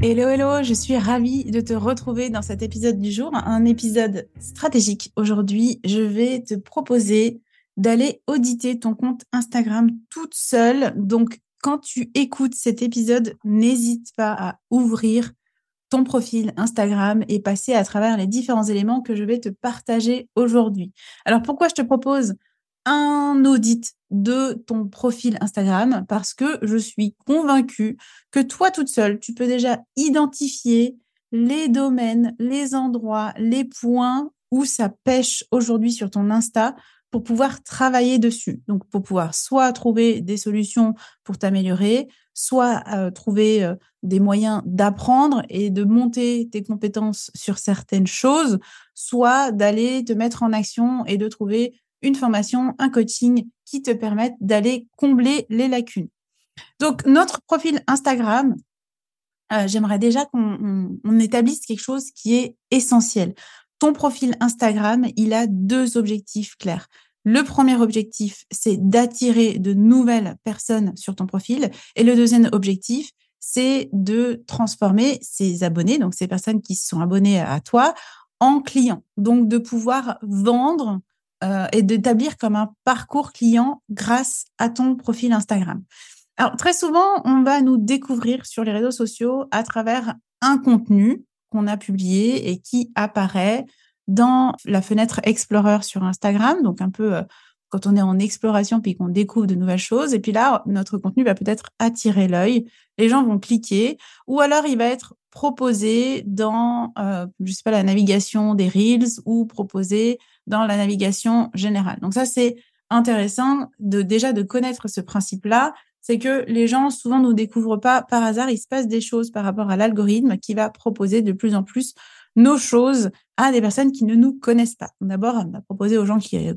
Hello, hello, je suis ravie de te retrouver dans cet épisode du jour, un épisode stratégique. Aujourd'hui, je vais te proposer d'aller auditer ton compte Instagram toute seule. Donc, quand tu écoutes cet épisode, n'hésite pas à ouvrir ton profil Instagram et passer à travers les différents éléments que je vais te partager aujourd'hui. Alors, pourquoi je te propose un audit de ton profil Instagram parce que je suis convaincue que toi toute seule, tu peux déjà identifier les domaines, les endroits, les points où ça pêche aujourd'hui sur ton Insta pour pouvoir travailler dessus. Donc, pour pouvoir soit trouver des solutions pour t'améliorer, soit euh, trouver euh, des moyens d'apprendre et de monter tes compétences sur certaines choses, soit d'aller te mettre en action et de trouver une formation, un coaching qui te permettent d'aller combler les lacunes. Donc, notre profil Instagram, euh, j'aimerais déjà qu'on établisse quelque chose qui est essentiel. Ton profil Instagram, il a deux objectifs clairs. Le premier objectif, c'est d'attirer de nouvelles personnes sur ton profil. Et le deuxième objectif, c'est de transformer ces abonnés, donc ces personnes qui se sont abonnées à toi, en clients. Donc, de pouvoir vendre euh, et d'établir comme un parcours client grâce à ton profil Instagram. Alors, très souvent, on va nous découvrir sur les réseaux sociaux à travers un contenu qu'on a publié et qui apparaît dans la fenêtre Explorer sur Instagram, donc un peu euh, quand on est en exploration puis qu'on découvre de nouvelles choses. Et puis là, notre contenu va peut-être attirer l'œil. Les gens vont cliquer ou alors il va être proposé dans, euh, je sais pas, la navigation des Reels ou proposé dans la navigation générale. Donc ça, c'est intéressant de déjà de connaître ce principe-là. C'est que les gens souvent nous découvrent pas par hasard. Il se passe des choses par rapport à l'algorithme qui va proposer de plus en plus nos choses à des personnes qui ne nous connaissent pas. D'abord, on va proposer aux gens qui, euh,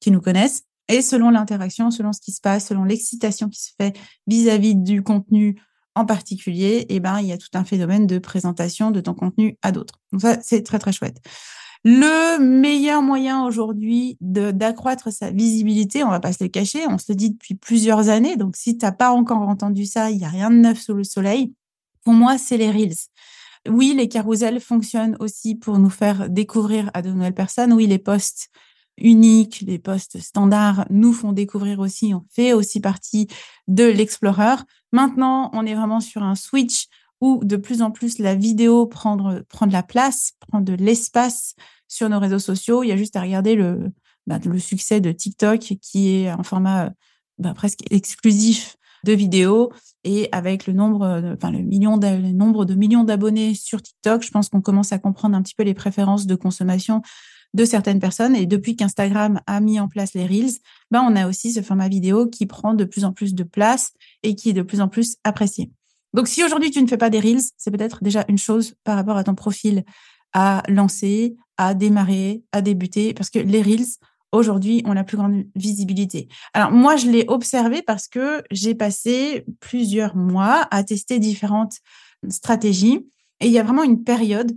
qui nous connaissent. Et selon l'interaction, selon ce qui se passe, selon l'excitation qui se fait vis-à-vis du contenu en particulier, eh ben, il y a tout un phénomène de présentation de ton contenu à d'autres. Donc ça, c'est très, très chouette. Le meilleur moyen aujourd'hui d'accroître sa visibilité, on va pas se le cacher, on se le dit depuis plusieurs années. Donc, si tu n'as pas encore entendu ça, il n'y a rien de neuf sous le soleil. Pour moi, c'est les Reels. Oui, les carousels fonctionnent aussi pour nous faire découvrir à de nouvelles personnes. Oui, les posts uniques, les posts standards nous font découvrir aussi, on fait aussi partie de l'Explorer. Maintenant, on est vraiment sur un switch où de plus en plus la vidéo prend de la place, prend de l'espace sur nos réseaux sociaux. Il y a juste à regarder le, bah, succès de TikTok qui est un format bah, presque exclusif de vidéos et avec le nombre, enfin le million, le nombre de millions d'abonnés sur TikTok, je pense qu'on commence à comprendre un petit peu les préférences de consommation de certaines personnes. Et depuis qu'Instagram a mis en place les Reels, ben on a aussi ce format vidéo qui prend de plus en plus de place et qui est de plus en plus apprécié. Donc, si aujourd'hui tu ne fais pas des Reels, c'est peut-être déjà une chose par rapport à ton profil à lancer, à démarrer, à débuter, parce que les Reels, aujourd'hui, ont la plus grande visibilité. Alors, moi, je l'ai observé parce que j'ai passé plusieurs mois à tester différentes stratégies et il y a vraiment une période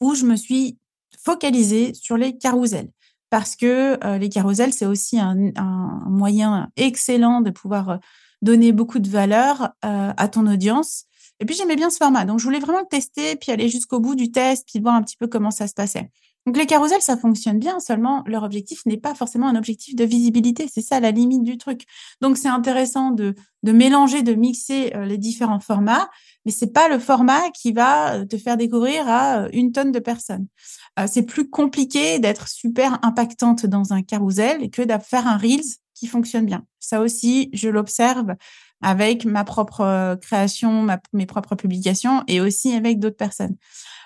où je me suis focalisée sur les carousels parce que euh, les carousels, c'est aussi un, un, moyen excellent de pouvoir euh, donner beaucoup de valeur euh, à ton audience. Et puis j'aimais bien ce format, donc je voulais vraiment le tester, puis aller jusqu'au bout du test, puis voir un petit peu comment ça se passait. Donc les carousels, ça fonctionne bien, seulement leur objectif n'est pas forcément un objectif de visibilité. C'est ça la limite du truc. Donc c'est intéressant de, mélanger, de mixer euh, les différents formats, mais c'est pas le format qui va euh, te faire découvrir à euh, une tonne de personnes. c'est plus compliqué d'être super impactante dans un carousel que de faire un Reels qui fonctionne bien. Ça aussi, je l'observe avec ma propre création, mes propres publications et aussi avec d'autres personnes.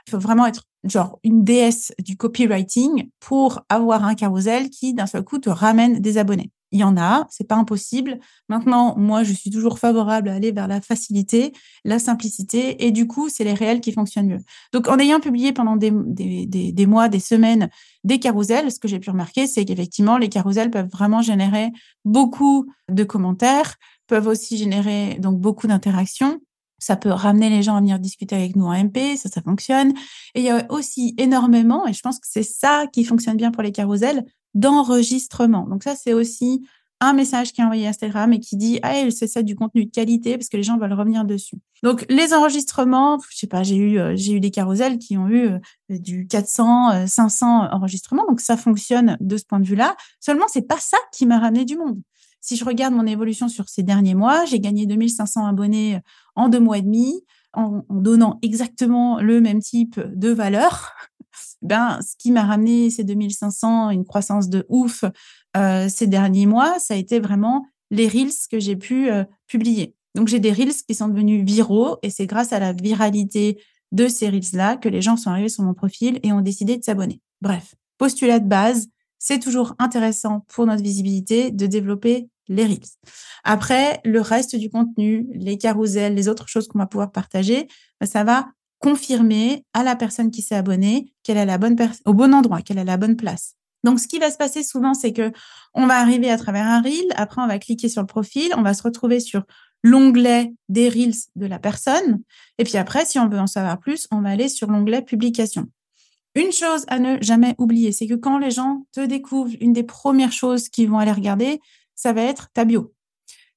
Il faut vraiment être genre une déesse du copywriting pour avoir un carousel qui d'un seul coup te ramène des abonnés. Il y en a, c'est pas impossible. Maintenant, moi, je suis toujours favorable à aller vers la facilité, la simplicité, et du coup, c'est les réels qui fonctionnent mieux. Donc, en ayant publié pendant des, des mois, des semaines, des carousels, ce que j'ai pu remarquer, c'est qu'effectivement, les carousels peuvent vraiment générer beaucoup de commentaires, peuvent aussi générer donc beaucoup d'interactions. Ça peut ramener les gens à venir discuter avec nous en MP, ça, ça fonctionne. Et il y a aussi énormément, et je pense que c'est ça qui fonctionne bien pour les carousels, d'enregistrement. Donc ça, c'est aussi un message qui est envoyé à Instagram et qui dit ah c'est ça du contenu de qualité parce que les gens veulent revenir dessus. Donc les enregistrements, je sais pas, j'ai eu euh, j'ai eu des carousels qui ont eu euh, du 400 500 euh, enregistrements donc ça fonctionne de ce point de vue-là. Seulement c'est pas ça qui m'a ramené du monde. Si je regarde mon évolution sur ces derniers mois, j'ai gagné 2500 abonnés en deux mois et demi en, donnant exactement le même type de valeur. Ben, ce qui m'a ramené ces 2500, une croissance de ouf euh, ces derniers mois, ça a été vraiment les reels que j'ai pu euh, publier. Donc, j'ai des reels qui sont devenus viraux et c'est grâce à la viralité de ces reels-là que les gens sont arrivés sur mon profil et ont décidé de s'abonner. Bref, postulat de base, c'est toujours intéressant pour notre visibilité de développer les Reels. Après, le reste du contenu, les carousels, les autres choses qu'on va pouvoir partager, bah, ça va confirmer à la personne qui s'est abonnée qu'elle est au bon endroit, qu'elle a la bonne place. Donc, ce qui va se passer souvent, c'est que on va arriver à travers un reel. Après, on va cliquer sur le profil. On va se retrouver sur l'onglet des reels de la personne. Et puis après, si on veut en savoir plus, on va aller sur l'onglet publication. Une chose à ne jamais oublier, c'est que quand les gens te découvrent, une des premières choses qu'ils vont aller regarder, ça va être ta bio.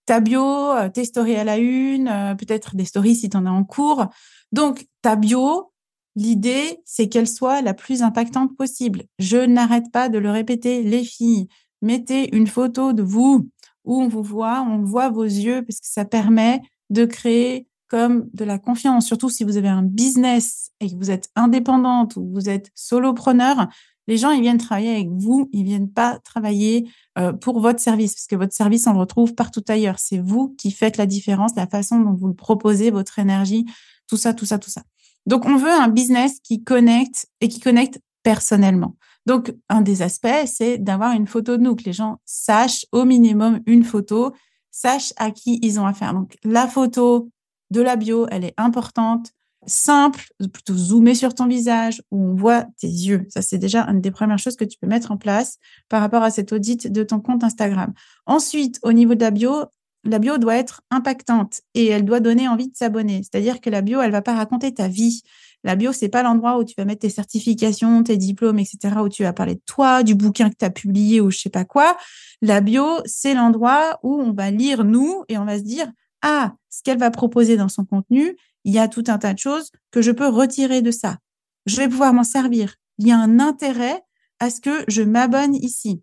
Ta bio, euh, tes stories à la une, euh, peut-être des stories si tu as en cours. Donc, ta bio, l'idée, c'est qu'elle soit la plus impactante possible. Je n'arrête pas de le répéter, les filles, mettez une photo de vous où on vous voit, on voit vos yeux, parce que ça permet de créer comme de la confiance, surtout si vous avez un business et que vous êtes indépendante ou vous êtes solopreneur, les gens, ils viennent travailler avec vous, ils viennent pas travailler euh, pour votre service, parce que votre service, on le retrouve partout ailleurs. C'est vous qui faites la différence, la façon dont vous le proposez, votre énergie, tout ça, tout ça, tout ça. Donc, on veut un business qui connecte et qui connecte personnellement. Donc, un des aspects, c'est d'avoir une photo de nous, que les gens sachent au minimum une photo, sachent à qui ils ont affaire. Donc, la photo de la bio, elle est importante simple, plutôt zoomer sur ton visage, où on voit tes yeux. Ça, c'est déjà une des premières choses que tu peux mettre en place par rapport à cette audit de ton compte Instagram. Ensuite, au niveau de la bio, la bio doit être impactante et elle doit donner envie de s'abonner. C'est-à-dire que la bio, elle va pas raconter ta vie. La bio, c'est pas l'endroit où tu vas mettre tes certifications, tes diplômes, etc., où tu vas parler de toi, du bouquin que tu as publié ou je sais pas quoi. La bio, c'est l'endroit où on va lire nous et on va se dire, ah, ce qu'elle va proposer dans son contenu, il y a tout un tas de choses que je peux retirer de ça. Je vais pouvoir m'en servir. Il y a un intérêt à ce que je m'abonne ici.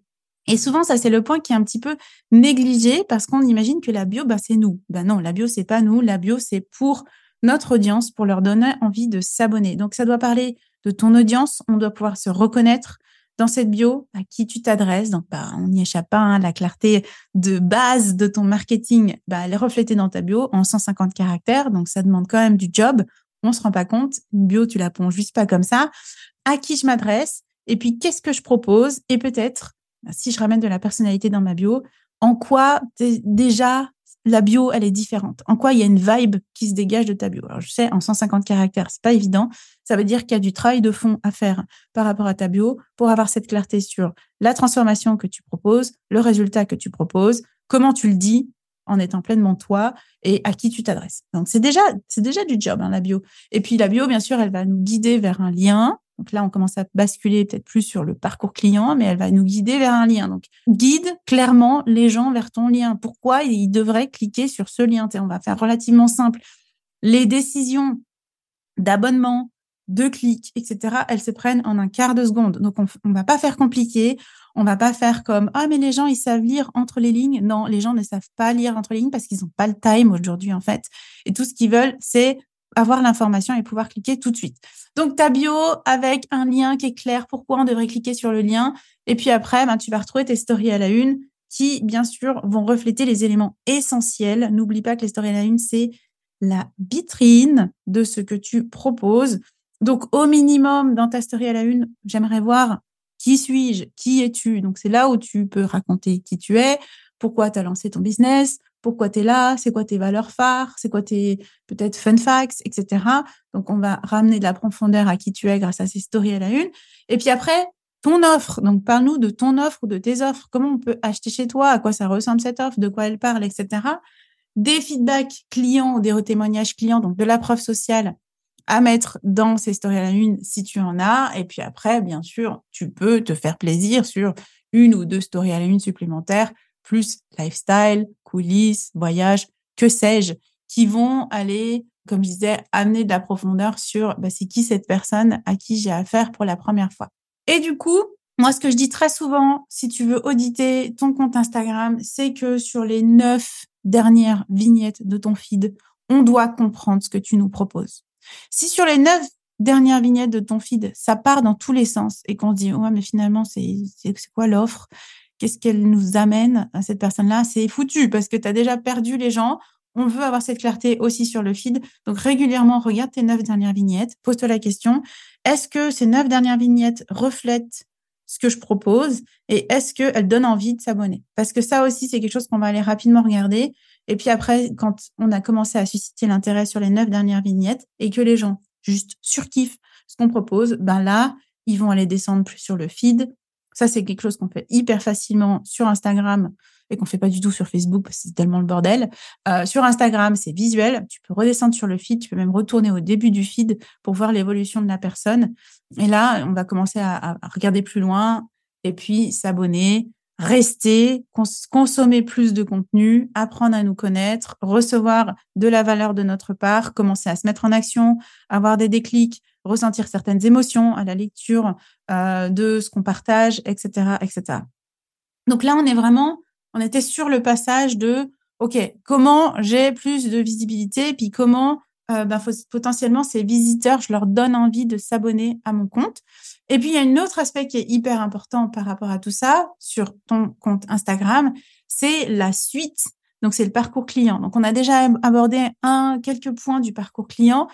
Et souvent, ça, c'est le point qui est un petit peu négligé parce qu'on imagine que la bio, ben, c'est nous. Ben non, la bio, c'est pas nous. La bio, c'est pour notre audience, pour leur donner envie de s'abonner. Donc, ça doit parler de ton audience. On doit pouvoir se reconnaître dans cette bio à qui tu t'adresses. Donc, bah, on n'y échappe pas. Hein, la clarté de base de ton marketing, bah, elle est reflétée dans ta bio en 150 caractères. Donc, ça demande quand même du job. On se rend pas compte. Une bio, tu la ponds juste pas comme ça. À qui je m'adresse? Et puis, qu'est-ce que je propose? Et peut-être, bah, si je ramène de la personnalité dans ma bio, en quoi déjà la bio, elle est différente. En quoi il y a une vibe qui se dégage de ta bio? Alors, je sais, en 150 caractères, c'est pas évident. Ça veut dire qu'il y a du travail de fond à faire par rapport à ta bio pour avoir cette clarté sur la transformation que tu proposes, le résultat que tu proposes, comment tu le dis en étant pleinement toi et à qui tu t'adresses. Donc, c'est déjà, c'est déjà du job, hein, la bio. Et puis, la bio, bien sûr, elle va nous guider vers un lien donc là, on commence à basculer peut-être plus sur le parcours client, mais elle va nous guider vers un lien. Donc, guide clairement les gens vers ton lien. Pourquoi ils devraient cliquer sur ce lien? On va faire relativement simple. Les décisions d'abonnement, deux clics, etc., elles se prennent en un quart de seconde. Donc, on ne va pas faire compliqué. On va pas faire comme ah mais les gens ils savent lire entre les lignes. Non, les gens ne savent pas lire entre les lignes parce qu'ils n'ont pas le time aujourd'hui en fait. Et tout ce qu'ils veulent c'est avoir l'information et pouvoir cliquer tout de suite. Donc ta bio avec un lien qui est clair, pourquoi on devrait cliquer sur le lien? Et puis après, ben, tu vas retrouver tes stories à la une qui, bien sûr, vont refléter les éléments essentiels. N'oublie pas que les stories à la une, c'est la vitrine de ce que tu proposes. Donc, au minimum, dans ta story à la une, j'aimerais voir qui suis-je, qui es-tu? Donc, c'est là où tu peux raconter qui tu es, pourquoi tu as lancé ton business, pourquoi tu es là, c'est quoi tes valeurs phares, c'est quoi tes peut-être fun facts, etc. Donc, on va ramener de la profondeur à qui tu es grâce à ces stories à la une. Et puis après, ton offre. Donc, parle-nous de ton offre ou de tes offres. Comment on peut acheter chez toi, à quoi ça ressemble cette offre, de quoi elle parle, etc. Des feedbacks clients des témoignages clients, donc de la preuve sociale à mettre dans ces stories à la une si tu en as. Et puis après, bien sûr, tu peux te faire plaisir sur une ou deux stories à la une supplémentaires plus lifestyle, coulisses, voyage, que sais-je, qui vont aller, comme je disais, amener de la profondeur sur bah, c'est qui cette personne à qui j'ai affaire pour la première fois. Et du coup, moi, ce que je dis très souvent, si tu veux auditer ton compte Instagram, c'est que sur les neuf dernières vignettes de ton feed, on doit comprendre ce que tu nous proposes. Si sur les neuf dernières vignettes de ton feed, ça part dans tous les sens et qu'on se dit, ouais, mais finalement, c'est quoi l'offre? Qu'est-ce qu'elle nous amène à cette personne-là, c'est foutu parce que tu as déjà perdu les gens. On veut avoir cette clarté aussi sur le feed. Donc régulièrement, regarde tes neuf dernières vignettes, pose-toi la question, est-ce que ces neuf dernières vignettes reflètent ce que je propose? Et est-ce qu'elles donnent envie de s'abonner? Parce que ça aussi, c'est quelque chose qu'on va aller rapidement regarder. Et puis après, quand on a commencé à susciter l'intérêt sur les neuf dernières vignettes et que les gens juste surkiffent ce qu'on propose, ben là, ils vont aller descendre plus sur le feed, ça, c'est quelque chose qu'on fait hyper facilement sur Instagram et qu'on fait pas du tout sur Facebook parce que c'est tellement le bordel. Euh, sur Instagram, c'est visuel. Tu peux redescendre sur le feed, tu peux même retourner au début du feed pour voir l'évolution de la personne. Et là, on va commencer à, regarder plus loin et puis s'abonner, rester, consommer plus de contenu, apprendre à nous connaître, recevoir de la valeur de notre part, commencer à se mettre en action, avoir des déclics, ressentir certaines émotions à la lecture euh, de ce qu'on partage, etc., etc. Donc là, on est vraiment, on était sur le passage de, OK, comment j'ai plus de visibilité, puis comment ben, potentiellement ces visiteurs, je leur donne envie de s'abonner à mon compte. Et puis, il y a un autre aspect qui est hyper important par rapport à tout ça sur ton compte Instagram, c'est la suite. Donc, c'est le parcours client. Donc, on a déjà abordé un, quelques points du parcours client.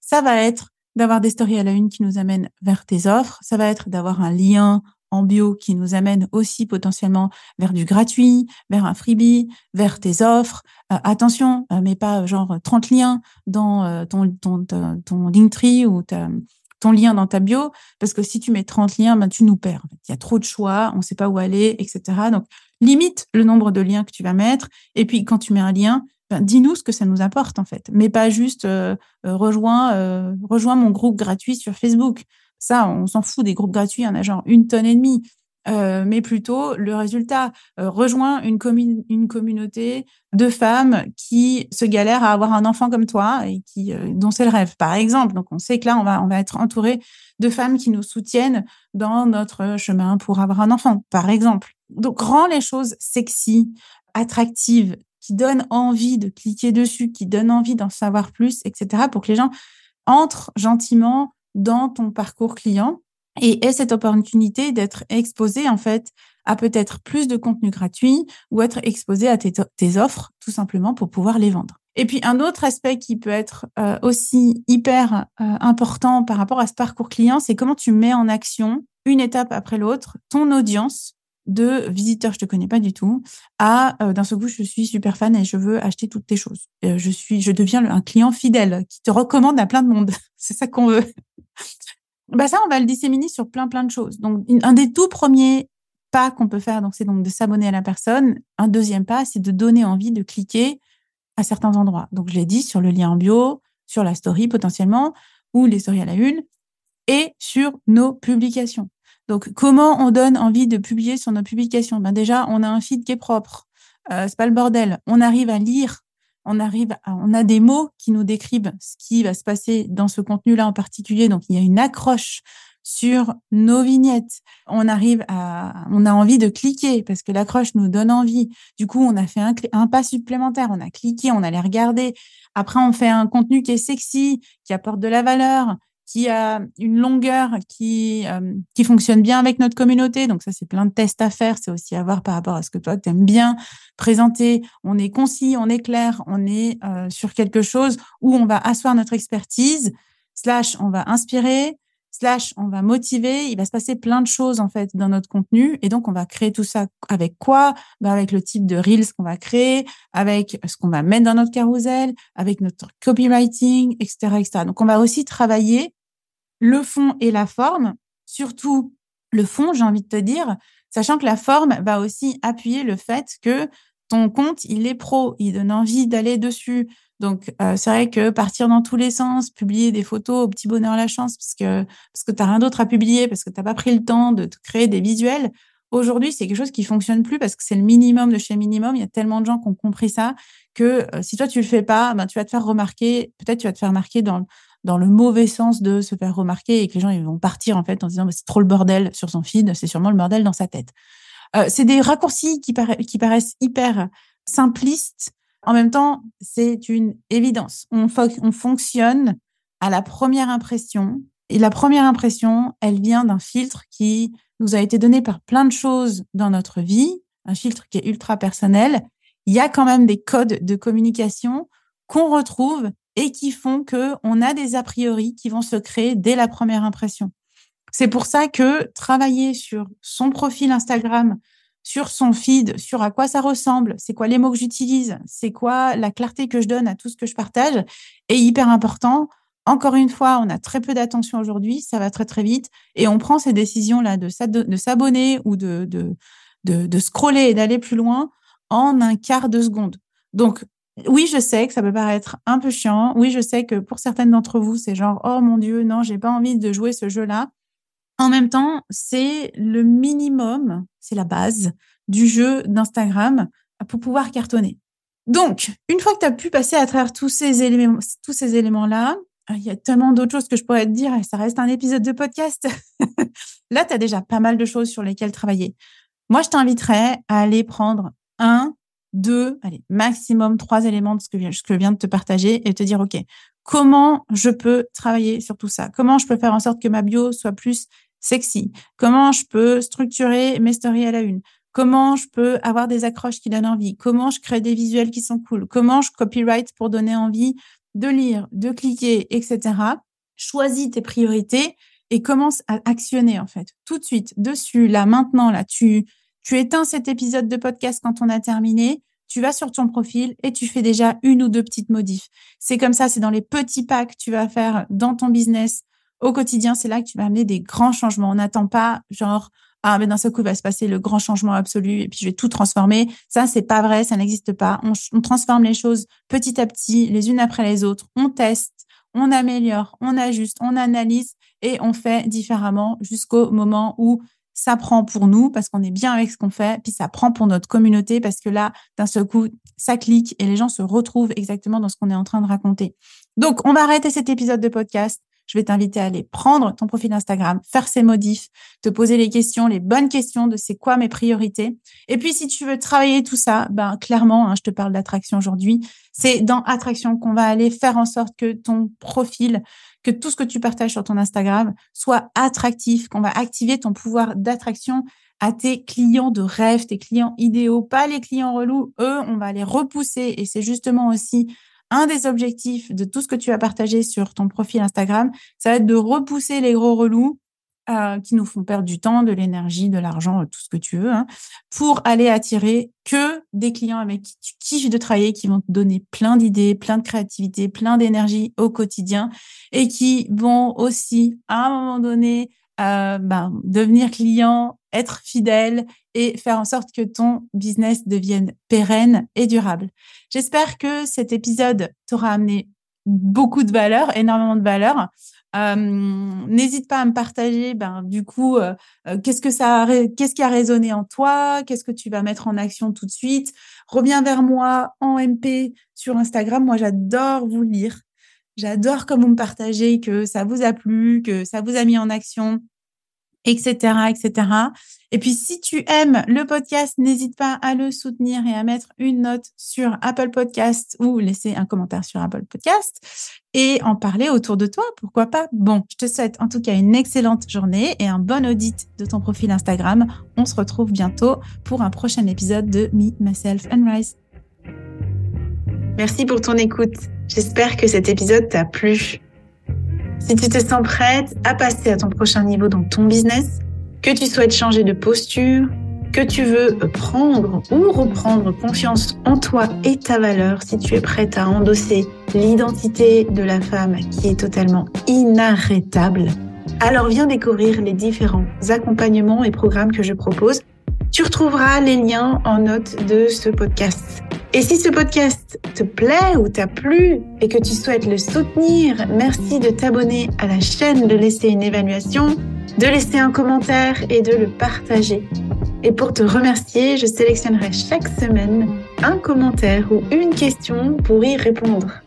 Ça va être d'avoir des stories à la une qui nous amènent vers tes offres. Ça va être d'avoir un lien en bio qui nous amène aussi potentiellement vers du gratuit, vers un freebie, vers tes offres. Euh, attention, euh, mais pas genre 30 liens dans euh, ton, ton, ton, Linktree ou ton lien dans ta bio, parce que si tu mets 30 liens, ben, tu nous perds. Il y a trop de choix, on ne sait pas où aller, etc. Donc, limite le nombre de liens que tu vas mettre. Et puis, quand tu mets un lien, dis-nous ce que ça nous apporte en fait, mais pas juste euh, euh, rejoins, euh, rejoins mon groupe gratuit sur Facebook. Ça, on s'en fout des groupes gratuits, il en a genre une tonne et demie. mais plutôt le résultat. rejoins une, une communauté de femmes qui se galèrent à avoir un enfant comme toi et qui, dont c'est le rêve, par exemple. Donc, on sait que là, on va, on va être entouré de femmes qui nous soutiennent dans notre chemin pour avoir un enfant, par exemple. Donc, rends les choses sexy, attractives, qui donne envie de cliquer dessus, qui donne envie d'en savoir plus, etc., pour que les gens entrent gentiment dans ton parcours client et aient cette opportunité d'être exposés en fait à peut-être plus de contenu gratuit ou être exposé à tes, offres tout simplement pour pouvoir les vendre. Et puis un autre aspect qui peut être euh, aussi hyper euh, important par rapport à ce parcours client, c'est comment tu mets en action une étape après l'autre ton audience de visiteurs, je te connais pas du tout, à euh, d'un seul coup, je suis super fan et je veux acheter toutes tes choses. Euh, je suis, je deviens un client fidèle qui te recommande à plein de monde. c'est ça qu'on veut. bah ça, on va le disséminer sur plein plein de choses. Donc, un des tout premiers pas qu'on peut faire, donc c'est donc de s'abonner à la personne. Un deuxième pas, c'est de donner envie de cliquer à certains endroits. Donc, je l'ai dit sur le lien en bio, sur la story potentiellement, ou les stories à la une, et sur nos publications. Donc, comment on donne envie de publier sur nos publications? Ben Déjà, on a un feed qui est propre. Euh, c'est pas le bordel. On arrive à lire on arrive on a des mots qui nous décrivent ce qui va se passer dans ce contenu-là en particulier. Donc, il y a une accroche sur nos vignettes. On arrive à, on a envie de cliquer parce que l'accroche nous donne envie. Du coup, on a fait un, un pas supplémentaire. On a cliqué, on allait regarder. Après, on fait un contenu qui est sexy, qui apporte de la valeur, qui a une longueur qui, euh, qui fonctionne bien avec notre communauté. Donc ça, c'est plein de tests à faire. C'est aussi à voir par rapport à ce que toi, tu aimes bien présenter. On est concis, on est clair, on est euh, sur quelque chose où on va asseoir notre expertise, slash, on va inspirer, slash on va motiver, il va se passer plein de choses en fait dans notre contenu et donc on va créer tout ça avec quoi? Bah, Avec le type de reels qu'on va créer, avec ce qu'on va mettre dans notre carousel, avec notre copywriting, etc., etc. Donc on va aussi travailler le fond et la forme, surtout le fond, j'ai envie de te dire, sachant que la forme va aussi appuyer le fait que ton compte, il est pro, il donne envie d'aller dessus, donc, euh, c'est vrai que partir dans tous les sens, publier des photos au petit bonheur la chance, parce que que t'as rien d'autre à publier, parce que t'as pas pris le temps de créer des visuels. Aujourd'hui, c'est quelque chose qui fonctionne plus parce que c'est le minimum de chez minimum. Il y a tellement de gens qui ont compris ça que euh, si toi tu le fais pas, ben tu vas te faire remarquer. Peut-être tu vas te faire remarquer dans le mauvais sens de se faire remarquer et que les gens vont partir en fait en disant c'est trop le bordel sur son feed, c'est sûrement le bordel dans sa tête. Euh, c'est des raccourcis qui paraissent hyper simplistes en même temps, c'est une évidence. On, on fonctionne à la première impression. Et la première impression, elle vient d'un filtre qui nous a été donné par plein de choses dans notre vie, un filtre qui est ultra personnel. Il y a quand même des codes de communication qu'on retrouve et qui font que on a des a priori qui vont se créer dès la première impression. C'est pour ça que travailler sur son profil Instagram, sur son feed, sur à quoi ça ressemble, c'est quoi les mots que j'utilise, c'est quoi la clarté que je donne à tout ce que je partage, est hyper important. Encore une fois, on a très peu d'attention aujourd'hui, ça va très très vite, et on prend ces décisions-là de, s'abonner ou de, scroller et d'aller plus loin en un quart de seconde. Donc, oui, je sais que ça peut paraître un peu chiant. Oui, je sais que pour certaines d'entre vous, c'est genre, oh mon Dieu, non, j'ai pas envie de jouer ce jeu-là. En même temps, c'est le minimum, c'est la base du jeu d'Instagram pour pouvoir cartonner. Donc, une fois que tu as pu passer à travers tous ces éléments, tous ces éléments-là, il y a tellement d'autres choses que je pourrais te dire ça reste un épisode de podcast. Là, tu as déjà pas mal de choses sur lesquelles travailler. Moi, je t'inviterais à aller prendre un, deux, allez, maximum trois éléments de ce que, je viens de te partager et te dire, OK, comment je peux travailler sur tout ça? Comment je peux faire en sorte que ma bio soit plus sexy? Comment je peux structurer mes stories à la une? Comment je peux avoir des accroches qui donnent envie? Comment je crée des visuels qui sont cool? Comment je copyright pour donner envie de lire, de cliquer, etc. Choisis tes priorités et commence à actionner en fait. Tout de suite dessus là maintenant là tu tu éteins cet épisode de podcast quand on a terminé tu vas sur ton profil et tu fais déjà une ou deux petites modifs. C'est comme ça, c'est dans les petits pas que tu vas faire dans ton business au quotidien, c'est là que tu vas amener des grands changements. On n'attend pas genre ah mais d'un seul coup va se passer le grand changement absolu et puis je vais tout transformer. Ça c'est pas vrai, ça n'existe pas. On, on, transforme les choses petit à petit, les unes après les autres. On teste, on améliore, on ajuste, on analyse et on fait différemment jusqu'au moment où ça prend pour nous parce qu'on est bien avec ce qu'on fait, puis ça prend pour notre communauté parce que là, d'un seul coup, ça clique et les gens se retrouvent exactement dans ce qu'on est en train de raconter. Donc, on va arrêter cet épisode de podcast. Je vais t'inviter à aller prendre ton profil Instagram, faire ces modifs, te poser les questions, les bonnes questions de c'est quoi mes priorités. Et puis, si tu veux travailler tout ça, ben, clairement, hein, je te parle d'attraction aujourd'hui. C'est dans attraction qu'on va aller faire en sorte que ton profil que tout ce que tu partages sur ton Instagram soit attractif, qu'on va activer ton pouvoir d'attraction à tes clients de rêve, tes clients idéaux, pas les clients relous. Eux, on va les repousser et c'est justement aussi un des objectifs de tout ce que tu as partagé sur ton profil Instagram, ça va être de repousser les gros relous euh, qui nous font perdre du temps, de l'énergie, de l'argent, tout ce que tu veux, hein, pour aller attirer que des clients avec qui tu kiffes de travailler, qui vont te donner plein d'idées, plein de créativité, plein d'énergie au quotidien et qui vont aussi, à un moment donné, euh, ben, devenir client, être fidèle et faire en sorte que ton business devienne pérenne et durable. J'espère que cet épisode t'aura amené beaucoup de valeur, énormément de valeur. Euh, n'hésite pas à me partager, ben, du coup, euh, euh, qu'est-ce qu'est-ce qui a résonné en toi, qu'est-ce que tu vas mettre en action tout de suite. Reviens vers moi en MP sur Instagram. Moi, j'adore vous lire. J'adore comme vous me partagez que ça vous a plu, que ça vous a mis en action etc., etc. Et puis, si tu aimes le podcast, n'hésite pas à le soutenir et à mettre une note sur Apple Podcast ou laisser un commentaire sur Apple Podcast et en parler autour de toi. Pourquoi pas? Bon, je te souhaite en tout cas une excellente journée et un bon audit de ton profil Instagram. On se retrouve bientôt pour un prochain épisode de Me, Myself and Rise. Merci pour ton écoute. J'espère que cet épisode t'a plu. Si tu te sens prête à passer à ton prochain niveau dans ton business, que tu souhaites changer de posture, que tu veux prendre ou reprendre confiance en toi et ta valeur, si tu es prête à endosser l'identité de la femme qui est totalement inarrêtable, alors viens découvrir les différents accompagnements et programmes que je propose. Tu retrouveras les liens en note de ce podcast. Et si ce podcast te plaît ou t'a plu et que tu souhaites le soutenir, merci de t'abonner à la chaîne, de laisser une évaluation, de laisser un commentaire et de le partager. Et pour te remercier, je sélectionnerai chaque semaine un commentaire ou une question pour y répondre.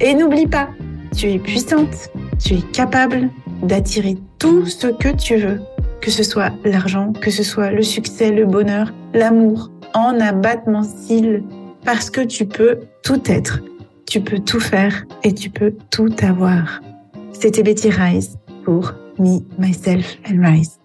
Et n'oublie pas, tu es puissante, tu es capable d'attirer tout ce que tu veux, que ce soit l'argent, que ce soit le succès, le bonheur, l'amour, en abattement cils parce que tu peux tout être, tu peux tout faire et tu peux tout avoir. C'était Betty Rice pour Me, Myself and Rise.